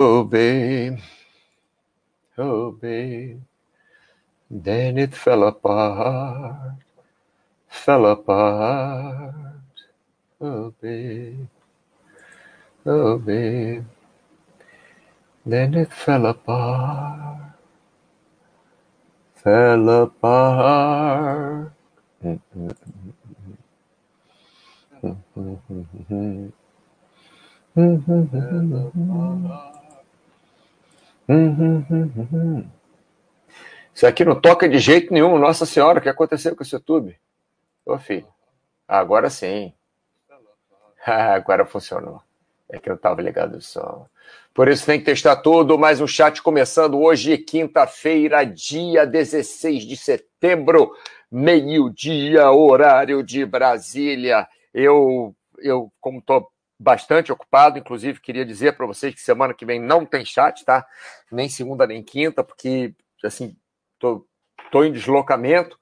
Oh, babe. Oh, babe. Then it fell apart. Fell apart. Oh, babe. Oh, babe. Then it fell apart. Fell apart. Isso aqui não toca de jeito nenhum. Nossa Senhora, o que aconteceu com esse YouTube? Ô, filho. Agora sim. Agora funcionou. É que eu estava ligado o som. Por isso tem que testar tudo. Mais um chat começando hoje, quinta-feira, dia 16 de setembro, meio-dia, horário de Brasília. Eu, eu como estou bastante ocupado, inclusive queria dizer para vocês que semana que vem não tem chat, tá? Nem segunda nem quinta, porque assim tô, tô em deslocamento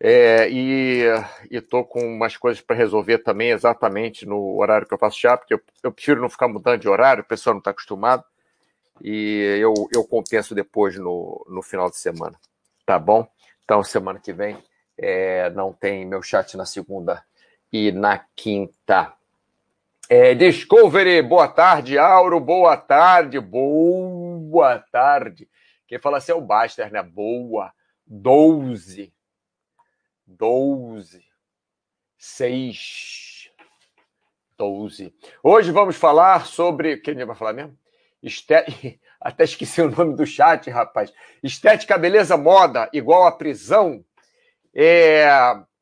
é, e estou com umas coisas para resolver também exatamente no horário que eu faço chat, porque eu, eu prefiro não ficar mudando de horário, o pessoal não está acostumado e eu, eu compenso depois no, no final de semana, tá bom? Então semana que vem é, não tem meu chat na segunda e na quinta. É, Discovery, boa tarde. Auro, boa tarde. Boa tarde. Quem fala assim é o Baster, né? Boa. Doze. Doze. Seis. Doze. Hoje vamos falar sobre. Quem vai falar mesmo? Esté... Até esqueci o nome do chat, rapaz. Estética, beleza, moda, igual a prisão. É...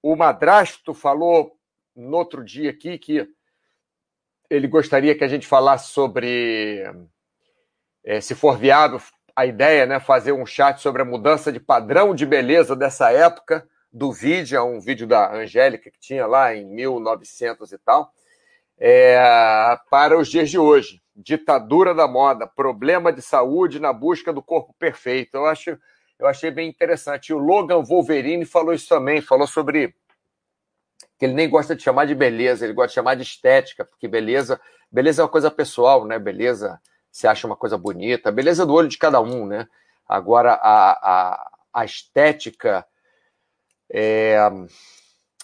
O madrasto falou no outro dia aqui que ele gostaria que a gente falasse sobre, é, se for viável, a ideia, né, fazer um chat sobre a mudança de padrão de beleza dessa época do vídeo, é um vídeo da Angélica que tinha lá em 1900 e tal, é, para os dias de hoje. Ditadura da moda, problema de saúde na busca do corpo perfeito. Eu acho, eu achei bem interessante. E o Logan Wolverine falou isso também, falou sobre que ele nem gosta de chamar de beleza, ele gosta de chamar de estética, porque beleza, beleza é uma coisa pessoal, né? Beleza se acha uma coisa bonita, beleza do olho de cada um, né? Agora a, a, a estética é,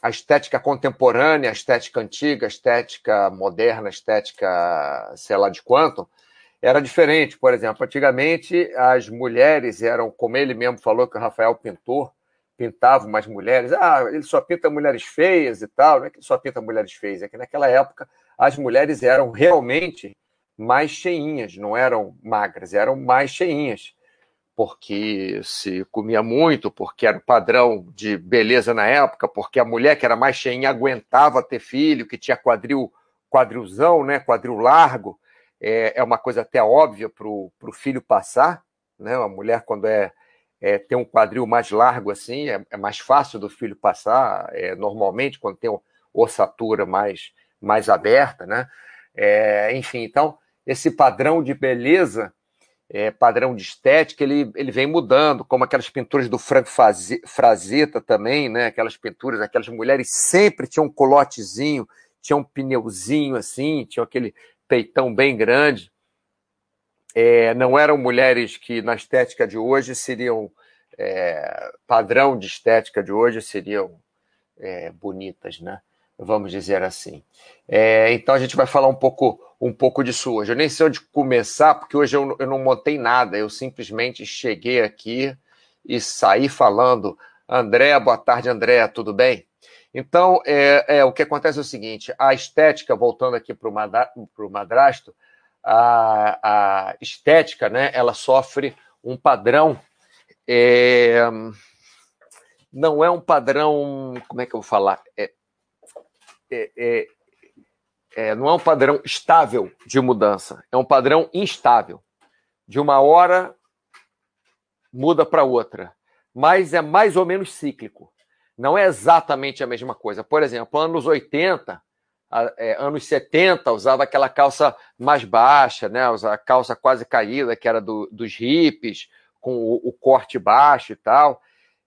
a estética contemporânea, a estética antiga, a estética moderna, a estética sei lá de quanto, era diferente. Por exemplo, antigamente as mulheres eram, como ele mesmo falou, que o Rafael pintor, pintava umas mulheres. Ah, ele só pinta mulheres feias e tal. Não é que ele só pinta mulheres feias, é que naquela época as mulheres eram realmente mais cheinhas, não eram magras, eram mais cheinhas, porque se comia muito, porque era o padrão de beleza na época, porque a mulher que era mais cheinha aguentava ter filho, que tinha quadril, quadrilzão, né, quadril largo, é, é uma coisa até óbvia para o filho passar, né, a mulher quando é é, ter um quadril mais largo assim, é, é mais fácil do filho passar, é, normalmente, quando tem ossatura mais, mais aberta, né? É, enfim, então, esse padrão de beleza, é, padrão de estética, ele, ele vem mudando, como aquelas pinturas do Frank Frazetta também, né? Aquelas pinturas, aquelas mulheres sempre tinham um colotezinho, tinham um pneuzinho assim, tinham aquele peitão bem grande é, não eram mulheres que na estética de hoje seriam é, padrão de estética de hoje seriam é, bonitas, né? Vamos dizer assim. É, então a gente vai falar um pouco um pouco disso hoje. Eu nem sei onde começar, porque hoje eu, eu não montei nada. Eu simplesmente cheguei aqui e saí falando. André, boa tarde, André, tudo bem? Então, é, é, o que acontece é o seguinte: a estética, voltando aqui para o madrasto, a, a estética, né, ela sofre um padrão. É, não é um padrão. Como é que eu vou falar? É, é, é, é, não é um padrão estável de mudança, é um padrão instável. De uma hora muda para outra, mas é mais ou menos cíclico. Não é exatamente a mesma coisa. Por exemplo, anos 80, é, anos 70 usava aquela calça mais baixa, né? Usava calça quase caída, que era do, dos hippies, com o, o, corte baixo e tal.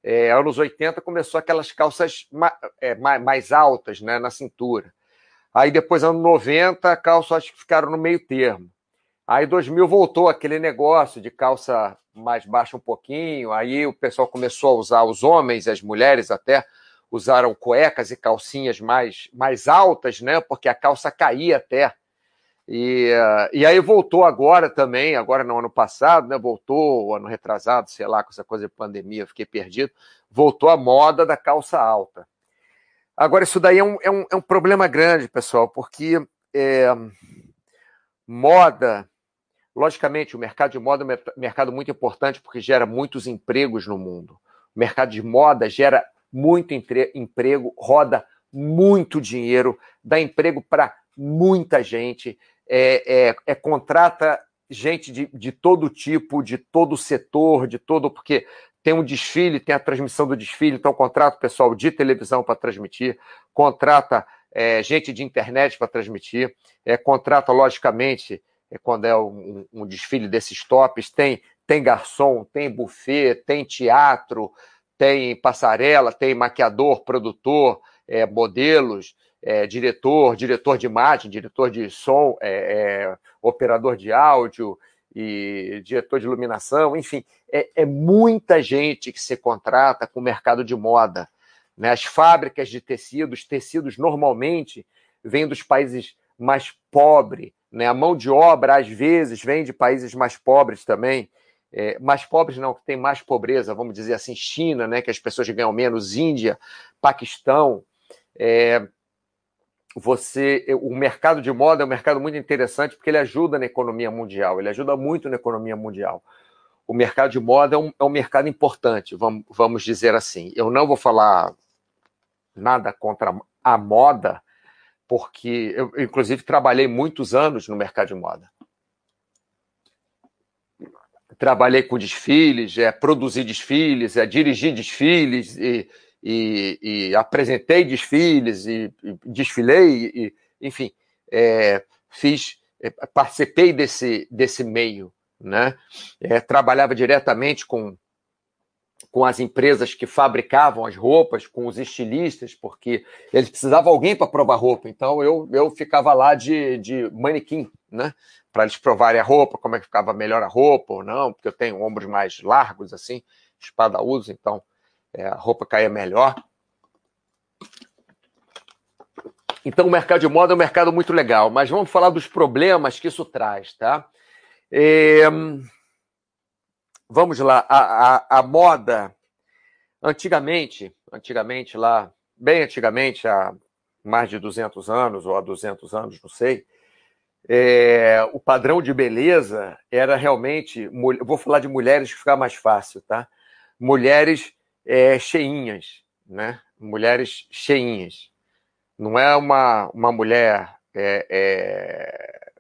É, anos 80 começou aquelas calças é, mais, mais, altas né, na cintura. Aí depois, anos 90, calças acho que ficaram no meio termo. Aí 2000 voltou aquele negócio de calça mais baixa um pouquinho, aí o pessoal começou a usar, os homens, as mulheres até, usaram cuecas e calcinhas mais, mais altas, né? Porque a calça caía até. E, uh, e aí voltou agora também, agora no ano passado, né? Voltou, ano retrasado, sei lá, com essa coisa de pandemia, fiquei perdido. Voltou a moda da calça alta. Agora, isso daí é um, é um, é um problema grande, pessoal, porque é, moda Logicamente, o mercado de moda é um mercado muito importante porque gera muitos empregos no mundo. O mercado de moda gera muito emprego, roda muito dinheiro, dá emprego para muita gente, é, é, é, contrata gente de, de todo tipo, de todo setor, de todo. Porque tem um desfile, tem a transmissão do desfile, então contrata o pessoal de televisão para transmitir, contrata é, gente de internet para transmitir, é, contrata, logicamente, é quando é um, um, desfile desses tops, tem, tem garçom, tem buffet, tem teatro, tem passarela, tem maquiador, produtor, é, modelos, é, diretor, diretor de imagem, diretor de som, é, é operador de áudio e diretor de iluminação, enfim, é, é, muita gente que se contrata com o mercado de moda. Né? As fábricas de tecidos, tecidos normalmente vêm dos países mais pobres, né? A mão de obra, às vezes, vem de países mais pobres também. É, mais pobres não, que tem mais pobreza, vamos dizer assim, China, né, que as pessoas ganham menos, Índia, Paquistão. É, você, o mercado de moda é um mercado muito interessante porque ele ajuda na economia mundial, ele ajuda muito na economia mundial. O mercado de moda é um, é um mercado importante, vamos, vamos dizer assim. Eu não vou falar nada contra a moda, porque eu, inclusive, trabalhei muitos anos no mercado de moda. Trabalhei com desfiles, é, produzi desfiles, é, dirigi desfiles e, e, e apresentei desfiles e, e desfilei, e, enfim, é, fiz, é, participei desse, desse meio, né? É, trabalhava diretamente com com as empresas que fabricavam as roupas, com os estilistas, porque eles precisavam alguém para provar roupa. Então eu, eu ficava lá de, de manequim, né? Para eles provarem a roupa, como é que ficava melhor a roupa ou não, porque eu tenho ombros mais largos, assim, espadaúdos, então é, a roupa caía melhor. Então o mercado de moda é um mercado muito legal, mas vamos falar dos problemas que isso traz, tá? É vamos lá, a, a, a, moda, antigamente, antigamente lá, bem antigamente, há mais de 200 anos ou há 200 anos, não sei, é, o padrão de beleza era realmente, vou falar de mulheres que ficar mais fácil, tá? Mulheres é, cheinhas, né? Mulheres cheinhas. Não é uma, uma mulher é, é,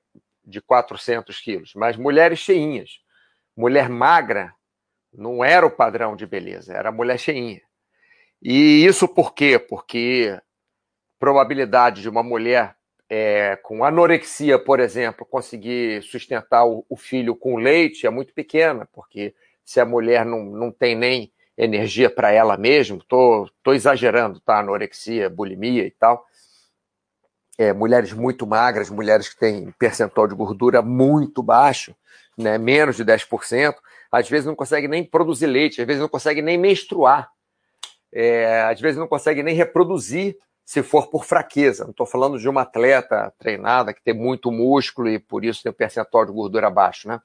de 400 quilos, mas mulheres cheinhas mulher magra não era o padrão de beleza, era mulher cheinha. E isso por quê? Porque probabilidade de uma mulher é, com anorexia, por exemplo, conseguir sustentar o, o, filho com leite é muito pequena, porque se a mulher não, não tem nem energia para ela mesma, tô, tô exagerando, tá? Anorexia, bulimia e tal. É, mulheres muito magras, mulheres que têm percentual de gordura muito baixo, né, menos de 10%, às vezes não consegue nem produzir leite, às vezes não consegue nem menstruar, é, às vezes não consegue nem reproduzir se for por fraqueza. Não estou falando de uma atleta treinada que tem muito músculo e por isso tem um percentual de gordura baixo. Né?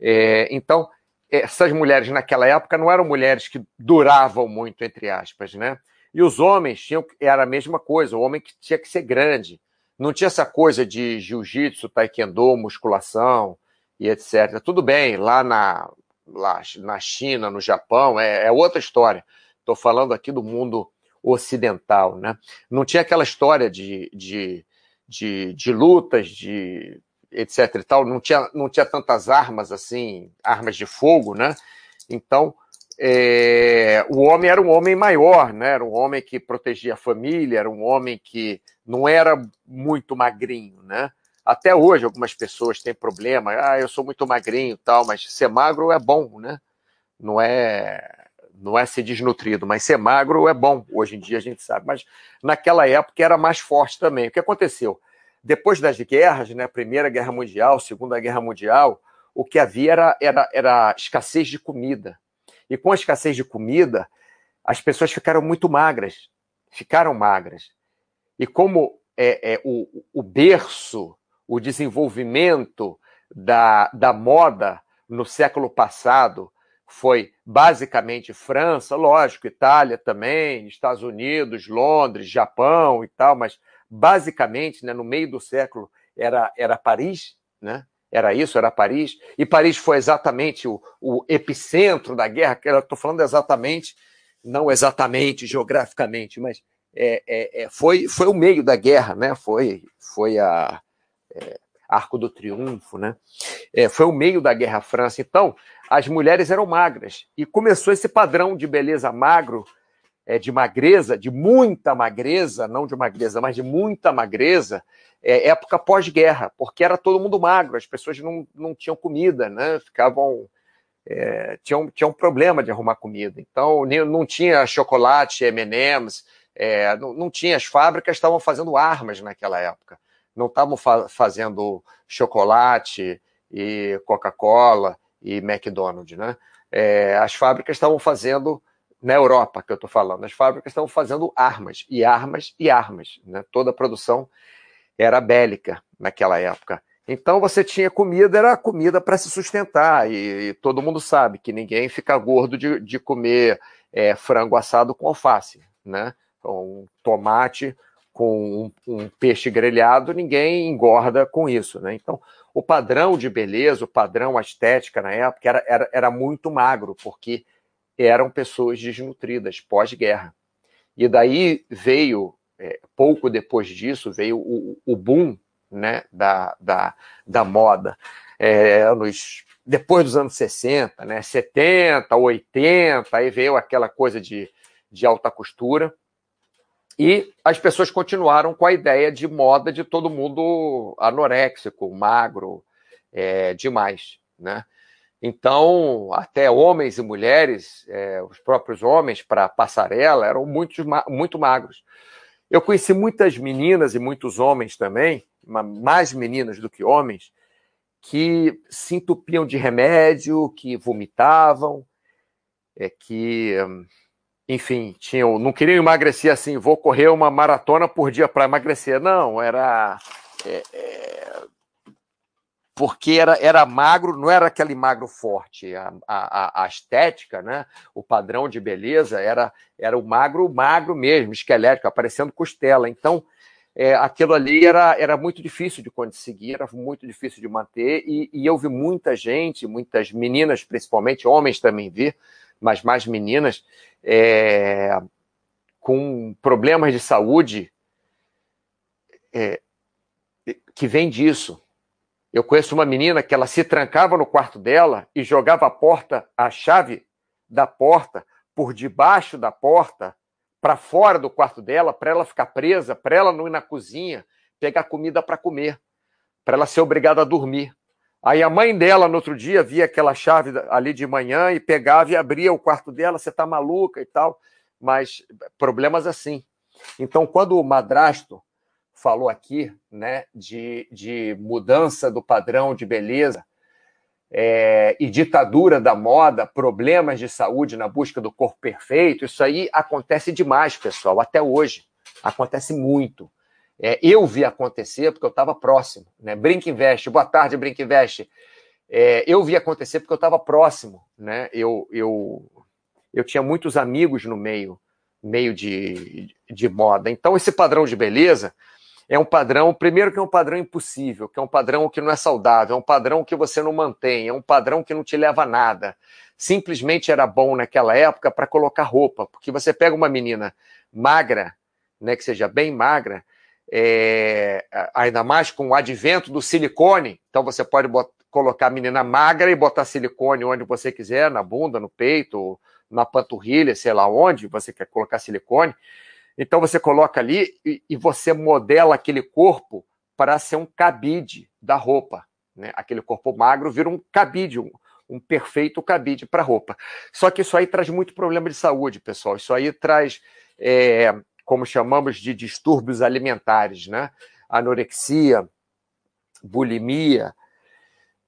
É, então, essas mulheres naquela época não eram mulheres que duravam muito, entre aspas, né? E os homens tinham, era a mesma coisa, o homem que tinha que ser grande. Não tinha essa coisa de jiu-jitsu, taekwondo, musculação, e etc. Tudo bem, lá na, lá na China, no Japão, é, é outra história. Estou falando aqui do mundo ocidental, né? Não tinha aquela história de, de, de, de, lutas, de etc e tal, não tinha, não tinha tantas armas assim, armas de fogo, né? Então, é, o homem era um homem maior, né? Era um homem que protegia a família, era um homem que não era muito magrinho, né? Até hoje, algumas pessoas têm problema. Ah, eu sou muito magrinho tal, mas ser magro é bom, né? Não é, não é ser desnutrido, mas ser magro é bom. Hoje em dia a gente sabe. Mas naquela época era mais forte também. O que aconteceu? depois das guerras, né, Primeira Guerra Mundial, Segunda Guerra Mundial, o que havia era, era, era escassez de comida. E com a escassez de comida, as pessoas ficaram muito magras, ficaram magras. E como é, é o, o berço, o desenvolvimento da, da moda no século passado foi basicamente França, lógico, Itália também, Estados Unidos, Londres, Japão e tal, mas basicamente, né, no meio do século, era, era Paris, né? Era isso, era Paris. E Paris foi exatamente o, o epicentro da guerra, que eu estou falando exatamente, não exatamente geograficamente, mas é, é, é, foi, foi o meio da guerra, né? Foi, foi a, é, Arco do Triunfo, né? É, foi o meio da Guerra França. Então, as mulheres eram magras. E começou esse padrão de beleza magro, é, de magreza, de muita magreza, não de magreza, mas de muita magreza, é, época pós-guerra, porque era todo mundo magro, as pessoas não, não tinham comida, né? Ficavam. É, tinham, um problema de arrumar comida. Então, não tinha chocolate, MMs, é, não, não tinha. As fábricas estavam fazendo armas naquela época não estavam fa fazendo chocolate e Coca-Cola e McDonald's, né? É, as fábricas estavam fazendo na Europa, que eu estou falando, as fábricas estavam fazendo armas e armas e armas, né? Toda a produção era bélica naquela época. Então você tinha comida, era comida para se sustentar, e, e, todo mundo sabe que ninguém fica gordo de, de comer é, frango assado com alface, né? Um tomate com um, um, peixe grelhado, ninguém engorda com isso, né? Então, o padrão de beleza, o padrão estética na época era, era, era muito magro, porque eram pessoas desnutridas pós-guerra. E daí veio, é, pouco depois disso, veio o, o boom né, da, da, da moda. É, anos, depois dos anos 60, né, 70, 80, aí veio aquela coisa de, de alta costura. E as pessoas continuaram com a ideia de moda de todo mundo anoréxico, magro, é, demais, né? Então, até homens e mulheres, é, os próprios homens para passarela, eram muito, muito magros. Eu conheci muitas meninas e muitos homens também, mais meninas do que homens, que se entupiam de remédio, que vomitavam, é, que enfim, tinham, não queriam emagrecer assim, vou correr uma maratona por dia para emagrecer. Não, era. É, é, porque era, era magro, não era aquele magro forte. A, a, a, estética, né? o padrão de beleza, era, era o magro, magro mesmo, esquelético, aparecendo costela. Então, é, aquilo ali era, era muito difícil de conseguir, era muito difícil de manter, e, e eu vi muita gente, muitas meninas principalmente, homens também vi, mas mais meninas, é, com problemas de saúde é, que vem disso. Eu conheço uma menina que ela se trancava no quarto dela e jogava a porta, a chave da porta, por debaixo da porta, para fora do quarto dela, para ela ficar presa, para ela não ir na cozinha pegar comida para comer, para ela ser obrigada a dormir. Aí a mãe dela, no outro dia, via aquela chave ali de manhã e pegava e abria o quarto dela, você tá maluca e tal. Mas problemas assim. Então, quando o madrasto falou aqui né, de, de mudança do padrão de beleza é, e ditadura da moda, problemas de saúde na busca do corpo perfeito, isso aí acontece demais, pessoal, até hoje. Acontece muito é, eu vi acontecer porque eu estava próximo. Né? Brinca Invest, boa tarde, Brinca Invest. É, eu vi acontecer porque eu estava próximo. Né? Eu, eu, eu tinha muitos amigos no meio, meio de, de moda. Então, esse padrão de beleza é um padrão, primeiro que é um padrão impossível, que é um padrão que não é saudável, é um padrão que você não mantém, é um padrão que não te leva a nada. Simplesmente era bom naquela época para colocar roupa, porque você pega uma menina magra, né, que seja bem magra, é, ainda mais com o advento do silicone. Então você pode botar, colocar a menina magra e botar silicone onde você quiser, na bunda, no peito, na panturrilha, sei lá onde você quer colocar silicone. Então você coloca ali e, e você modela aquele corpo para ser um cabide da roupa. Né? Aquele corpo magro vira um cabide, um, um perfeito cabide para roupa. Só que isso aí traz muito problema de saúde, pessoal. Isso aí traz é, como chamamos de distúrbios alimentares, né? anorexia, bulimia,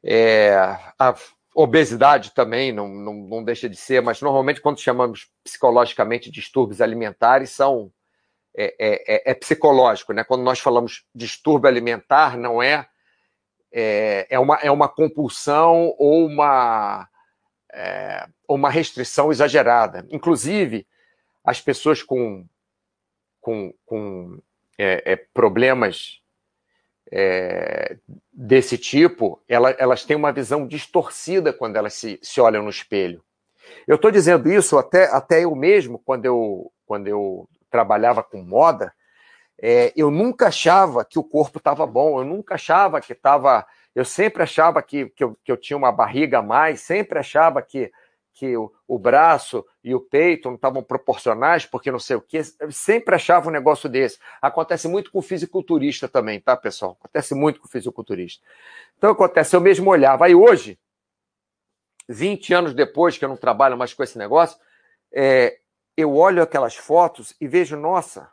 é, a obesidade também não, não, não, deixa de ser, mas normalmente quando chamamos psicologicamente distúrbios alimentares são é, é, é, é psicológico, né? Quando nós falamos distúrbio alimentar, não é é, é, uma, é uma compulsão ou uma, é, uma restrição exagerada. Inclusive, as pessoas com, com, com é, é problemas é, desse tipo, ela, elas têm uma visão distorcida quando elas se, se olham no espelho. Eu estou dizendo isso até, até eu mesmo, quando eu, quando eu trabalhava com moda, é, eu nunca achava que o corpo estava bom, eu nunca achava que estava. Eu sempre achava que, que, eu, que eu tinha uma barriga a mais, sempre achava que que o, o braço e o peito não estavam proporcionais, porque não sei o quê. Sempre achava um negócio desse. Acontece muito com o fisiculturista também, tá, pessoal? Acontece muito com o fisiculturista. Então acontece, eu mesmo olhava. Aí hoje, 20 anos depois que eu não trabalho mais com esse negócio, é, eu olho aquelas fotos e vejo, nossa,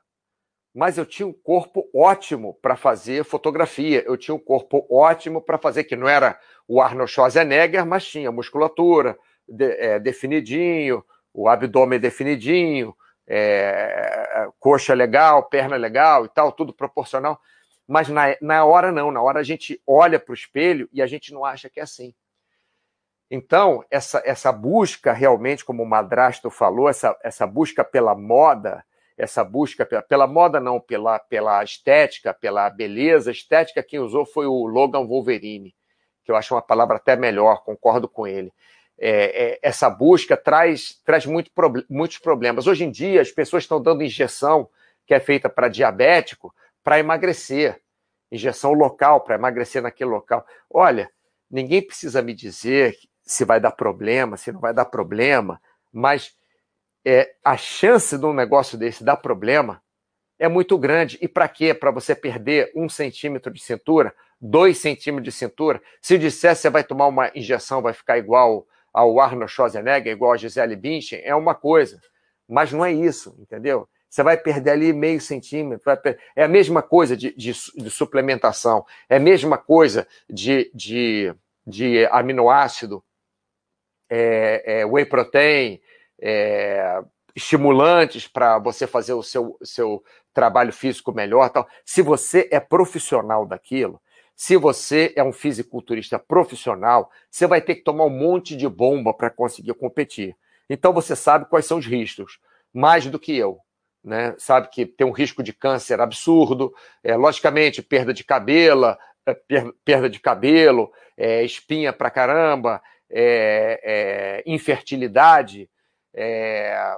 mas eu tinha um corpo ótimo para fazer fotografia, eu tinha um corpo ótimo para fazer, que não era o Arnold Schwarzenegger, mas tinha musculatura, de, é, definidinho, o abdômen definidinho, é, coxa legal, perna legal e tal, tudo proporcional. Mas na, na hora não, na hora a gente olha para o espelho e a gente não acha que é assim. Então, essa, essa busca realmente, como o Madrasto falou, essa, essa busca pela moda, essa busca pela, pela moda não, pela, pela estética, pela beleza, estética quem usou foi o Logan Wolverine, que eu acho uma palavra até melhor, concordo com ele é, é, essa busca traz, traz muito, muitos problemas. Hoje em dia, as pessoas estão dando injeção que é feita para diabético para emagrecer. Injeção local, para emagrecer naquele local. Olha, ninguém precisa me dizer se vai dar problema, se não vai dar problema, mas é, a chance de um negócio desse dar problema é muito grande. E para quê? Para você perder um centímetro de cintura, dois centímetros de cintura. Se disser você vai tomar uma injeção, vai ficar igual ao Arnold Schwarzenegger, igual a Gisele Bündchen, é uma coisa. Mas não é isso, entendeu? Você vai perder ali meio centímetro. É a mesma coisa de, de, de, suplementação, é a mesma coisa de, de, de aminoácido, é, é, whey protein, é, estimulantes para você fazer o seu, seu trabalho físico melhor. Tal. Se você é profissional daquilo, se você é um fisiculturista profissional, você vai ter que tomar um monte de bomba para conseguir competir. Então você sabe quais são os riscos, mais do que eu. Né? Sabe que tem um risco de câncer absurdo, é, logicamente, perda de cabelo, é, perda de cabelo, é, espinha pra caramba, é, é infertilidade, é,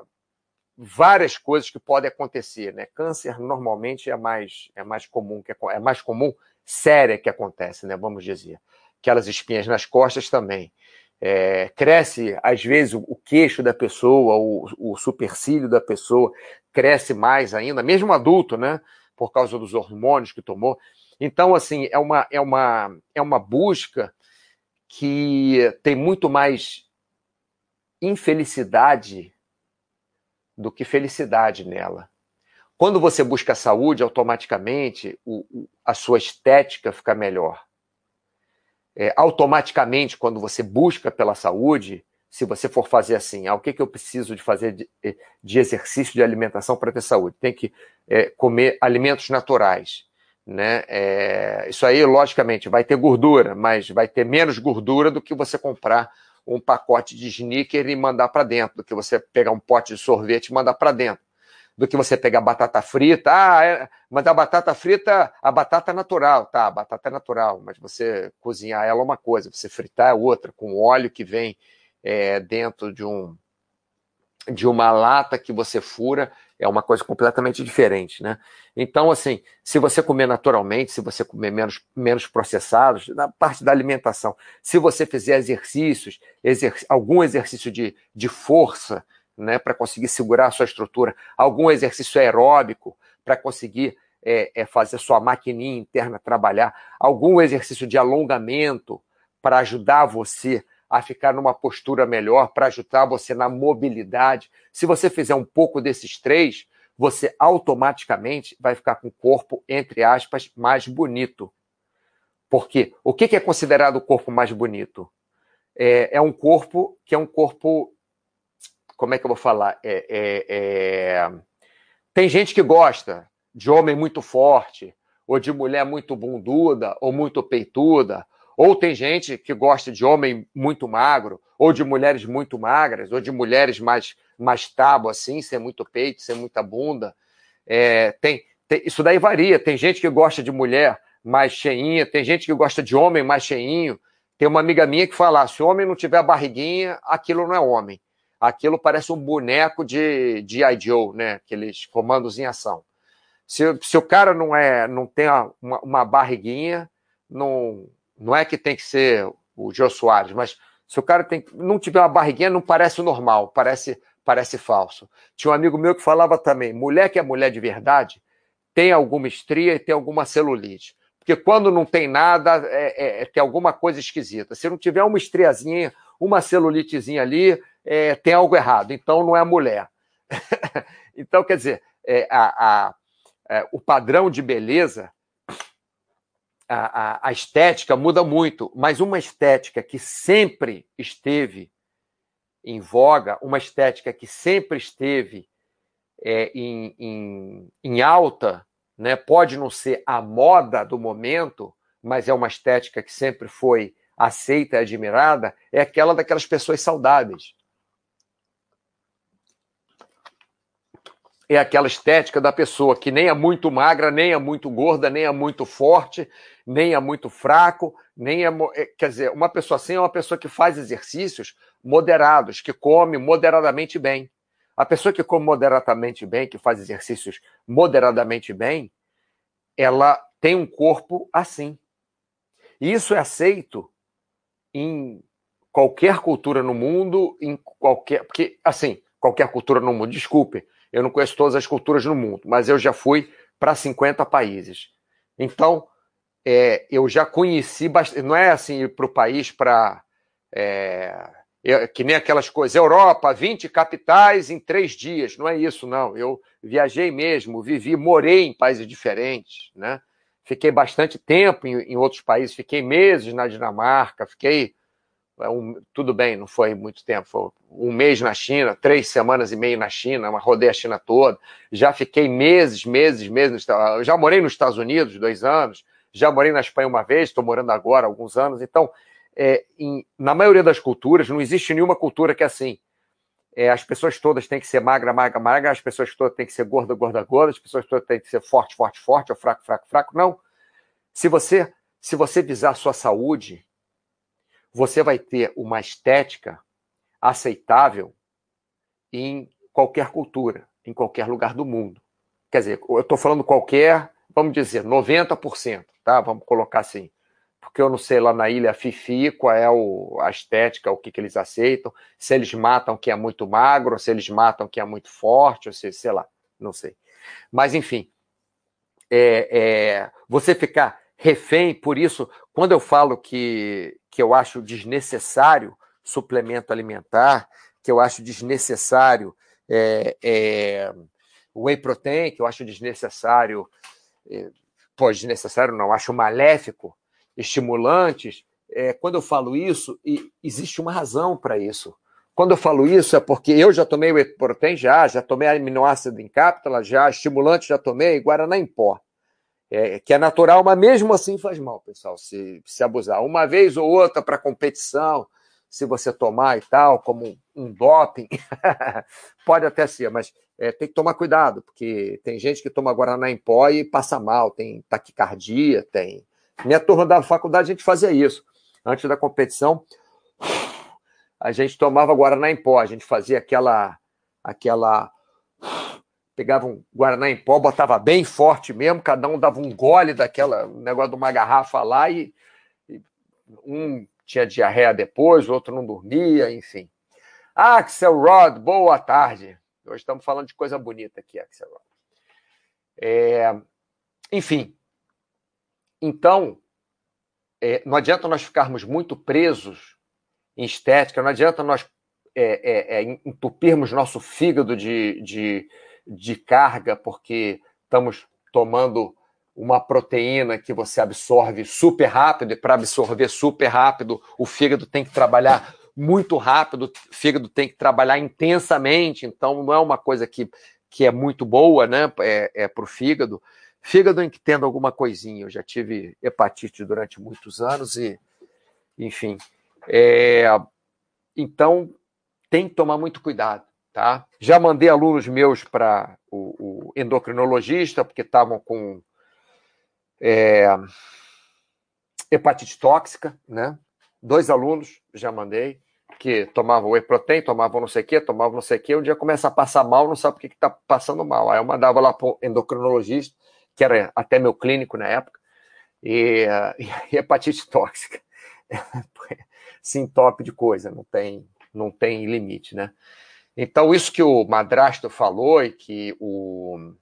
várias coisas que podem acontecer. Né? Câncer normalmente é mais, é mais comum, que é, é mais comum séria que acontece, né? Vamos dizer. Aquelas espinhas nas costas também. É, cresce, às vezes, o, queixo da pessoa, o, o supercílio da pessoa cresce mais ainda, mesmo adulto, né? Por causa dos hormônios que tomou. Então, assim, é uma, é uma, é uma busca que tem muito mais infelicidade do que felicidade nela. Quando você busca saúde, automaticamente o, o, a sua estética fica melhor. É, automaticamente, quando você busca pela saúde, se você for fazer assim, ah, o que, que eu preciso de fazer de, de exercício de alimentação para ter saúde? Tem que é, comer alimentos naturais. Né? É, isso aí, logicamente, vai ter gordura, mas vai ter menos gordura do que você comprar um pacote de sneaker e mandar para dentro, do que você pegar um pote de sorvete e mandar para dentro do que você pegar batata frita. Ah, é, mas a batata frita, a batata natural, tá? A batata é natural, mas você cozinhar ela é uma coisa, você fritar é outra, com óleo que vem é, dentro de um de uma lata que você fura é uma coisa completamente diferente, né? Então, assim, se você comer naturalmente, se você comer menos, menos processados, na parte da alimentação, se você fizer exercícios, exerc algum exercício de, de força, né, para conseguir segurar a sua estrutura, algum exercício aeróbico para conseguir é, é, fazer sua maquininha interna trabalhar, algum exercício de alongamento para ajudar você a ficar numa postura melhor, para ajudar você na mobilidade. Se você fizer um pouco desses três, você automaticamente vai ficar com o corpo, entre aspas, mais bonito. Porque o que é considerado o corpo mais bonito? É, é um corpo que é um corpo. Como é que eu vou falar? É, é, é... Tem gente que gosta de homem muito forte, ou de mulher muito bunduda, ou muito peituda, ou tem gente que gosta de homem muito magro, ou de mulheres muito magras, ou de mulheres mais, mais tábua, assim, sem muito peito, sem muita bunda. É, tem, tem, isso daí varia. Tem gente que gosta de mulher mais cheinha, tem gente que gosta de homem mais cheinho. Tem uma amiga minha que fala: se o homem não tiver barriguinha, aquilo não é homem. Aquilo parece um boneco de, de I. Joe, né? Aqueles comandos em ação. Se, se o cara não é, não tem uma, uma barriguinha, não, não é que tem que ser o Jô Soares, mas se o cara tem, não tiver uma barriguinha, não parece normal, parece, parece falso. Tinha um amigo meu que falava também: mulher que é mulher de verdade tem alguma estria e tem alguma celulite. Porque quando não tem nada, é, é, é tem alguma coisa esquisita. Se não tiver uma estriazinha, uma celulitezinha ali, é, tem algo errado. Então não é mulher. então, quer dizer, é, a, a, é, o padrão de beleza a, a, estética muda muito, mas uma estética que sempre esteve em voga, uma estética que sempre esteve é, em, em, em, alta, né? pode não ser a moda do momento, mas é uma estética que sempre foi aceita e admirada, é aquela daquelas pessoas saudáveis. É aquela estética da pessoa que nem é muito magra, nem é muito gorda, nem é muito forte, nem é muito fraco, nem é, é. Quer dizer, uma pessoa assim é uma pessoa que faz exercícios moderados, que come moderadamente bem. A pessoa que come moderadamente bem, que faz exercícios moderadamente bem, ela tem um corpo assim. E isso é aceito em qualquer cultura no mundo, em qualquer. Porque, assim, qualquer cultura no mundo, desculpe, eu não conheço todas as culturas no mundo, mas eu já fui para 50 países. Então, é, eu já conheci bastante. Não é assim ir para o país para. É, que nem aquelas coisas. Europa, 20 capitais em três dias. Não é isso, não. Eu viajei mesmo, vivi, morei em países diferentes. Né? Fiquei bastante tempo em, em outros países. Fiquei meses na Dinamarca, fiquei é um, tudo bem, não foi muito tempo, foi um mês na China, três semanas e meio na China, uma rodei a China toda. Já fiquei meses, meses, meses. Já morei nos Estados Unidos dois anos, já morei na Espanha uma vez, estou morando agora alguns anos. Então, é, em, na maioria das culturas, não existe nenhuma cultura que é assim. É, as pessoas todas têm que ser magra, magra, magra, as pessoas todas têm que ser gorda, gorda, gorda, as pessoas todas têm que ser forte, forte, forte, ou fraco, fraco, fraco. Não. Se você, se você visar a sua saúde, você vai ter uma estética aceitável em qualquer cultura, em qualquer lugar do mundo. Quer dizer, eu estou falando qualquer, vamos dizer, 90%, tá? Vamos colocar assim. Porque eu não sei lá na ilha Fifi qual é o, a estética, o que, que eles aceitam, se eles matam quem é muito magro, se eles matam quem é muito forte, ou se, sei lá, não sei. Mas, enfim, é, é, você ficar refém, por isso, quando eu falo que, que eu acho desnecessário suplemento alimentar, que eu acho desnecessário é, é, whey protein, que eu acho desnecessário, é, pô, desnecessário não, acho maléfico, estimulantes, é, quando eu falo isso, existe uma razão para isso. Quando eu falo isso é porque eu já tomei whey protein, já, já tomei aminoácido em cápsula, já, estimulante já tomei, Guaraná em pó é, que é natural, mas mesmo assim faz mal, pessoal, se, se abusar. Uma vez ou outra para competição, se você tomar e tal, como um doping, pode até ser, mas é, tem que tomar cuidado, porque tem gente que toma Guaraná em pó e passa mal, tem taquicardia, tem. Minha turma da faculdade a gente fazia isso. Antes da competição, a gente tomava Guaraná em pó, a gente fazia aquela aquela pegava um Guaraná em pó, botava bem forte mesmo, cada um dava um gole daquela negócio de uma garrafa lá e, e um tinha diarreia depois, o outro não dormia, enfim. Axel Rod, boa tarde. Hoje estamos falando de coisa bonita aqui, Axel Rod. É, enfim, então, é, não adianta nós ficarmos muito presos em estética, não adianta nós é, é, é entupirmos nosso fígado de, de de carga, porque estamos tomando uma proteína que você absorve super rápido, e para absorver super rápido, o fígado tem que trabalhar muito rápido, o fígado tem que trabalhar intensamente, então não é uma coisa que, que é muito boa né, é, é para o fígado. Fígado em que tendo alguma coisinha, eu já tive hepatite durante muitos anos e, enfim. É, então, tem que tomar muito cuidado, tá? Já mandei alunos meus para o, o endocrinologista, porque estavam com é, hepatite tóxica, né? Dois alunos já mandei, que tomavam whey protein, tomavam não sei o quê, tomavam não sei o quê, um dia começa a passar mal, não sabe por que está passando mal. Aí eu mandava lá para o endocrinologista, que era até meu clínico na época, e, e hepatite tóxica. Sintope de coisa, não tem, não tem limite, né? Então, isso que o Madrasto falou e que o,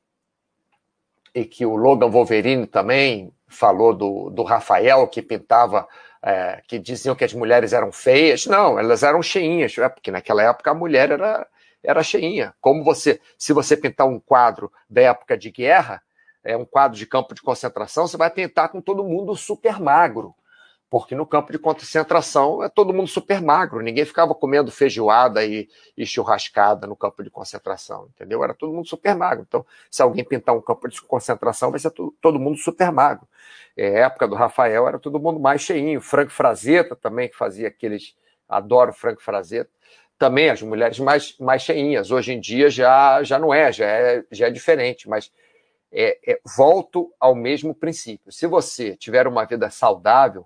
e que o Logan Wolverine também falou do, do Rafael, que pintava, é, que diziam que as mulheres eram feias. Não, elas eram cheinhas, né? porque naquela época a mulher era, era cheinha. Como você, se você pintar um quadro da época de guerra, é um quadro de campo de concentração, você vai pintar com todo mundo super magro porque no campo de concentração é todo mundo super magro, ninguém ficava comendo feijoada e, e, churrascada no campo de concentração, entendeu? Era todo mundo super magro. Então, se alguém pintar um campo de concentração, vai ser todo, todo mundo super magro. É, época do Rafael era todo mundo mais cheinho. Frank Frazetta também, que fazia aqueles. Adoro Frank Frazetta. Também as mulheres mais, mais cheinhas. Hoje em dia já, já não é, já é, já é diferente, mas é, é, volto ao mesmo princípio. Se você tiver uma vida saudável,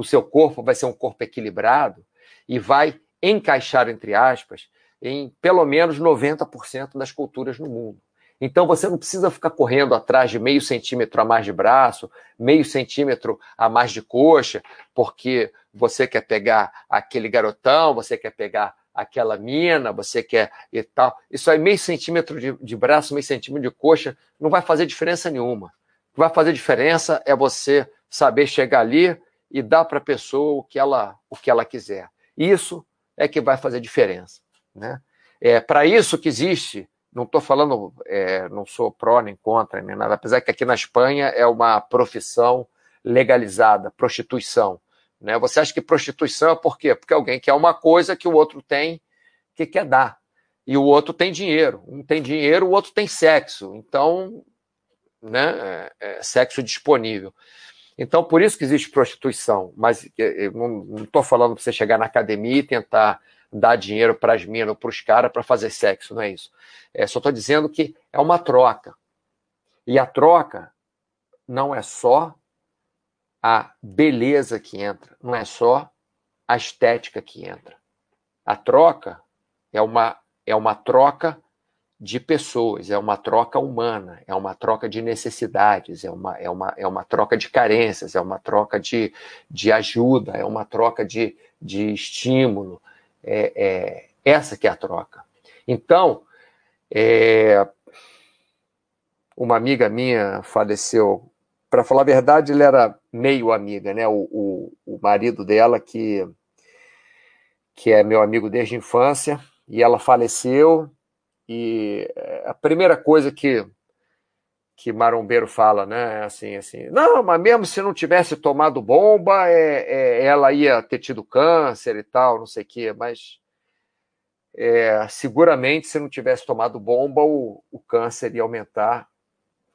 o seu corpo vai ser um corpo equilibrado e vai encaixar, entre aspas, em pelo menos 90% das culturas no mundo. Então você não precisa ficar correndo atrás de meio centímetro a mais de braço, meio centímetro a mais de coxa, porque você quer pegar aquele garotão, você quer pegar aquela mina, você quer e tal. Isso aí, meio centímetro de, de braço, meio centímetro de coxa, não vai fazer diferença nenhuma. O que vai fazer diferença é você saber chegar ali, e dá para a pessoa o que ela o que ela quiser. Isso é que vai fazer diferença, né? É para isso que existe. Não estou falando, é, não sou pró nem contra nem nada, apesar que aqui na Espanha é uma profissão legalizada, prostituição. Né? Você acha que prostituição é por quê? Porque alguém quer uma coisa que o outro tem que quer dar. E o outro tem dinheiro. Um tem dinheiro, o outro tem sexo. Então, né, é, é sexo disponível. Então, por isso que existe prostituição. Mas eu não estou falando para você chegar na academia e tentar dar dinheiro para as minas ou para os caras para fazer sexo, não é isso. É, só estou dizendo que é uma troca. E a troca não é só a beleza que entra, não é só a estética que entra. A troca é uma, é uma troca de pessoas, é uma troca humana, é uma troca de necessidades, é uma, é uma, é uma troca de carências, é uma troca de, de ajuda, é uma troca de, de estímulo. É, é essa que é a troca. Então, é, uma amiga minha faleceu. Para falar a verdade, ele era meio amiga, né? O, o, o marido dela, que, que é meu amigo desde a infância, e ela faleceu e eh, a primeira coisa que que marombeiro fala, né? É assim, assim, não, mas mesmo se não tivesse tomado bomba, é, é, ela ia ter tido câncer e tal, não sei o quê, mas é, seguramente se não tivesse tomado bomba, o, o câncer ia aumentar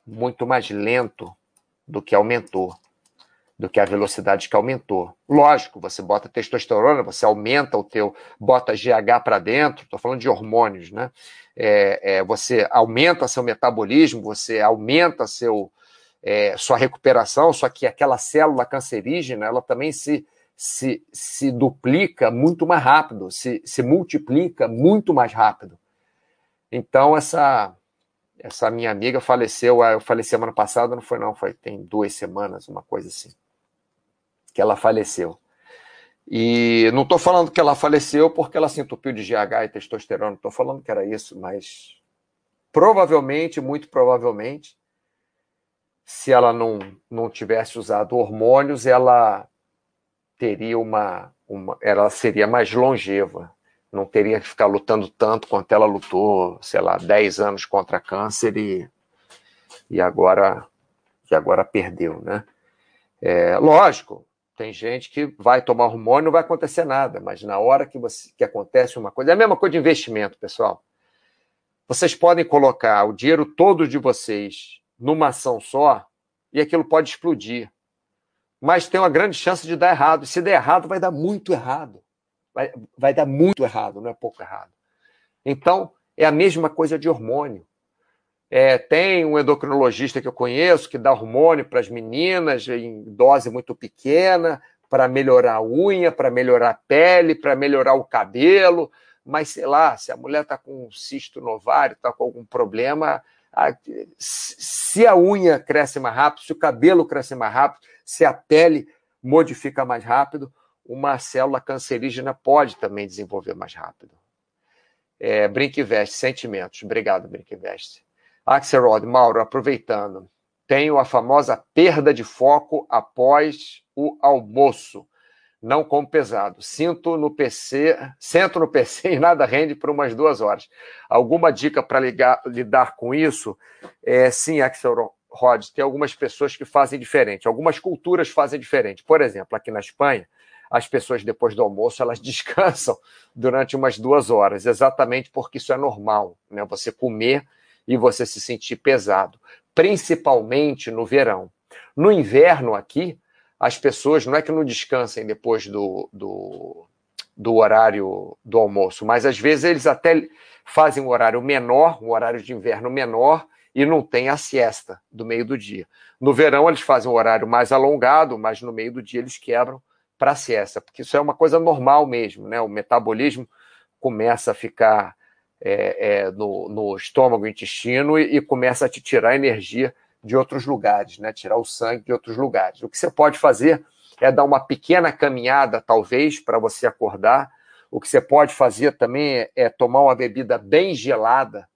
muito mais lento do que aumentou do que a velocidade que aumentou. Lógico, você bota testosterona, você aumenta o teu, bota GH para dentro, estou falando de hormônios, né? É, é, você aumenta seu metabolismo, você aumenta seu, é, sua recuperação, só que aquela célula cancerígena, ela também se, se, se duplica muito mais rápido, se, se multiplica muito mais rápido. Então, essa, essa minha amiga faleceu, eu falei semana passada, não foi não, foi tem duas semanas, uma coisa assim que ela faleceu. E não estou falando que ela faleceu porque ela se entupiu de GH e testosterona, não estou falando que era isso, mas provavelmente, muito provavelmente, se ela não, não tivesse usado hormônios, ela teria uma, uma. Ela seria mais longeva. não teria que ficar lutando tanto quanto ela lutou, sei lá, 10 anos contra câncer e, e agora e agora perdeu, né? É, lógico, tem gente que vai tomar hormônio e não vai acontecer nada, mas na hora que, você, que acontece uma coisa, é a mesma coisa de investimento, pessoal. Vocês podem colocar o dinheiro todo de vocês numa ação só e aquilo pode explodir. Mas tem uma grande chance de dar errado. Se der errado, vai dar muito errado vai, vai dar muito errado, não é pouco errado. Então, é a mesma coisa de hormônio. É, tem um endocrinologista que eu conheço que dá hormônio para as meninas em dose muito pequena, para melhorar a unha, para melhorar a pele, para melhorar o cabelo. Mas, sei lá, se a mulher está com um cisto no ovário, está com algum problema, a, se a unha cresce mais rápido, se o cabelo cresce mais rápido, se a pele modifica mais rápido, uma célula cancerígena pode também desenvolver mais rápido. É, Brinquivest, sentimentos. Obrigado, Brinquivest. Axelrod, Mauro, aproveitando. Tenho a famosa perda de foco após o almoço. Não como pesado. Sinto no PC, sento no PC e nada rende por umas duas horas. Alguma dica para lidar com isso? É, sim, Axelrod, tem algumas pessoas que fazem diferente. Algumas culturas fazem diferente. Por exemplo, aqui na Espanha, as pessoas depois do almoço elas descansam durante umas duas horas, exatamente porque isso é normal, né? Você comer e você se sentir pesado, principalmente no verão. No inverno aqui, as pessoas não é que não descansem depois do, do, do horário do almoço, mas às vezes eles até fazem um horário menor, um horário de inverno menor, e não tem a siesta do meio do dia. No verão, eles fazem um horário mais alongado, mas no meio do dia eles quebram para a siesta, porque isso é uma coisa normal mesmo, né? O metabolismo começa a ficar é, é, no, no, estômago, intestino e, e, começa a te tirar energia de outros lugares, né? Tirar o sangue de outros lugares. O que você pode fazer é dar uma pequena caminhada, talvez, para você acordar. O que você pode fazer também é, é tomar uma bebida bem gelada,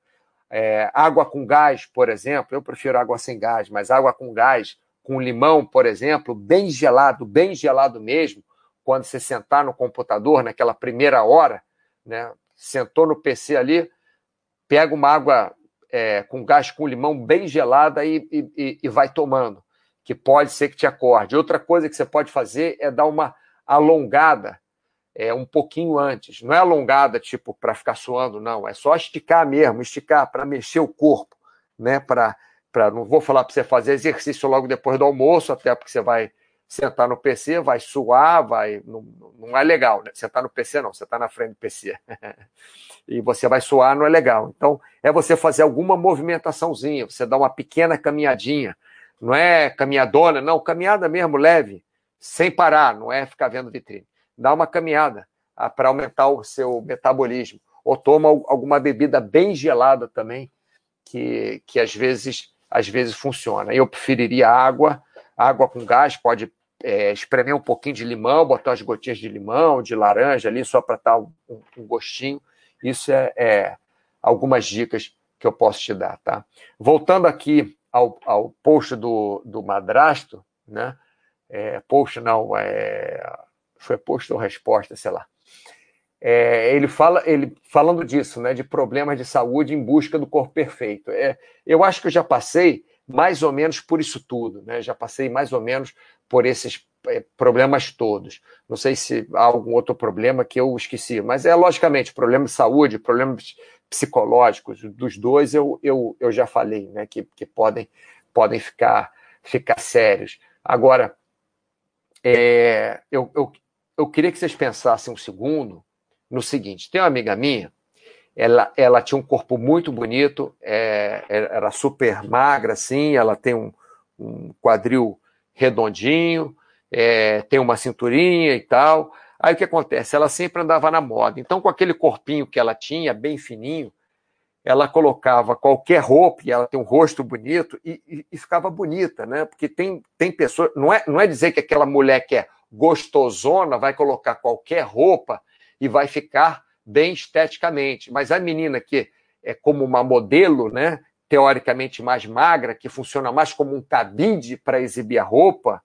é, água com gás, por exemplo. Eu prefiro água sem gás, mas água com gás com limão, por exemplo, bem gelado, bem gelado mesmo, quando você sentar no computador naquela primeira hora, né? Sentou no PC ali, pega uma água é, com gás com limão bem gelada e, e, e vai tomando, que pode ser que te acorde. Outra coisa que você pode fazer é dar uma alongada é, um pouquinho antes. Não é alongada, tipo, para ficar suando, não. É só esticar mesmo, esticar para mexer o corpo, né? Para para não vou falar para você fazer exercício logo depois do almoço, até porque você vai sentar no PC, vai suar, vai não, não é legal, né? Sentar no PC não, você está na frente do PC. e você vai suar, não é legal. Então, é você fazer alguma movimentaçãozinha, você dá uma pequena caminhadinha. Não é caminhadona, não, caminhada mesmo, leve, sem parar, não é ficar vendo vitrine. Dá uma caminhada ah, para aumentar o seu metabolismo. Ou toma alguma bebida bem gelada também, que, que às vezes às vezes funciona. Eu preferiria água, água com gás, pode é, espremer um pouquinho de limão, botar umas gotinhas de limão, de laranja ali, só para dar um, um, gostinho. Isso é, é, algumas dicas que eu posso te dar, tá? Voltando aqui ao, ao post do, do madrasto, né? É, post não, é, foi post ou resposta, sei lá. É, ele fala, ele falando disso, né, de problemas de saúde em busca do corpo perfeito. É, eu acho que eu já passei mais ou menos por isso tudo, né? Já passei mais ou menos por esses é, problemas todos. Não sei se há algum outro problema que eu esqueci, mas é logicamente problema de saúde, problemas psicológicos, dos dois eu, eu, eu já falei, né? Que, que podem, podem ficar, ficar sérios. Agora, é, eu, eu, eu queria que vocês pensassem um segundo no seguinte: tem uma amiga minha, ela, ela tinha um corpo muito bonito, é, era super magra, assim, ela tem um, um quadril redondinho, é, tem uma cinturinha e tal. Aí o que acontece? Ela sempre andava na moda. Então, com aquele corpinho que ela tinha, bem fininho, ela colocava qualquer roupa, e ela tem um rosto bonito, e, e, e, ficava bonita, né? Porque tem, tem pessoas. Não é, não é dizer que aquela mulher que é gostosona vai colocar qualquer roupa e vai ficar bem esteticamente. Mas a menina que é como uma modelo, né, teoricamente mais magra, que funciona mais como um cabide para exibir a roupa,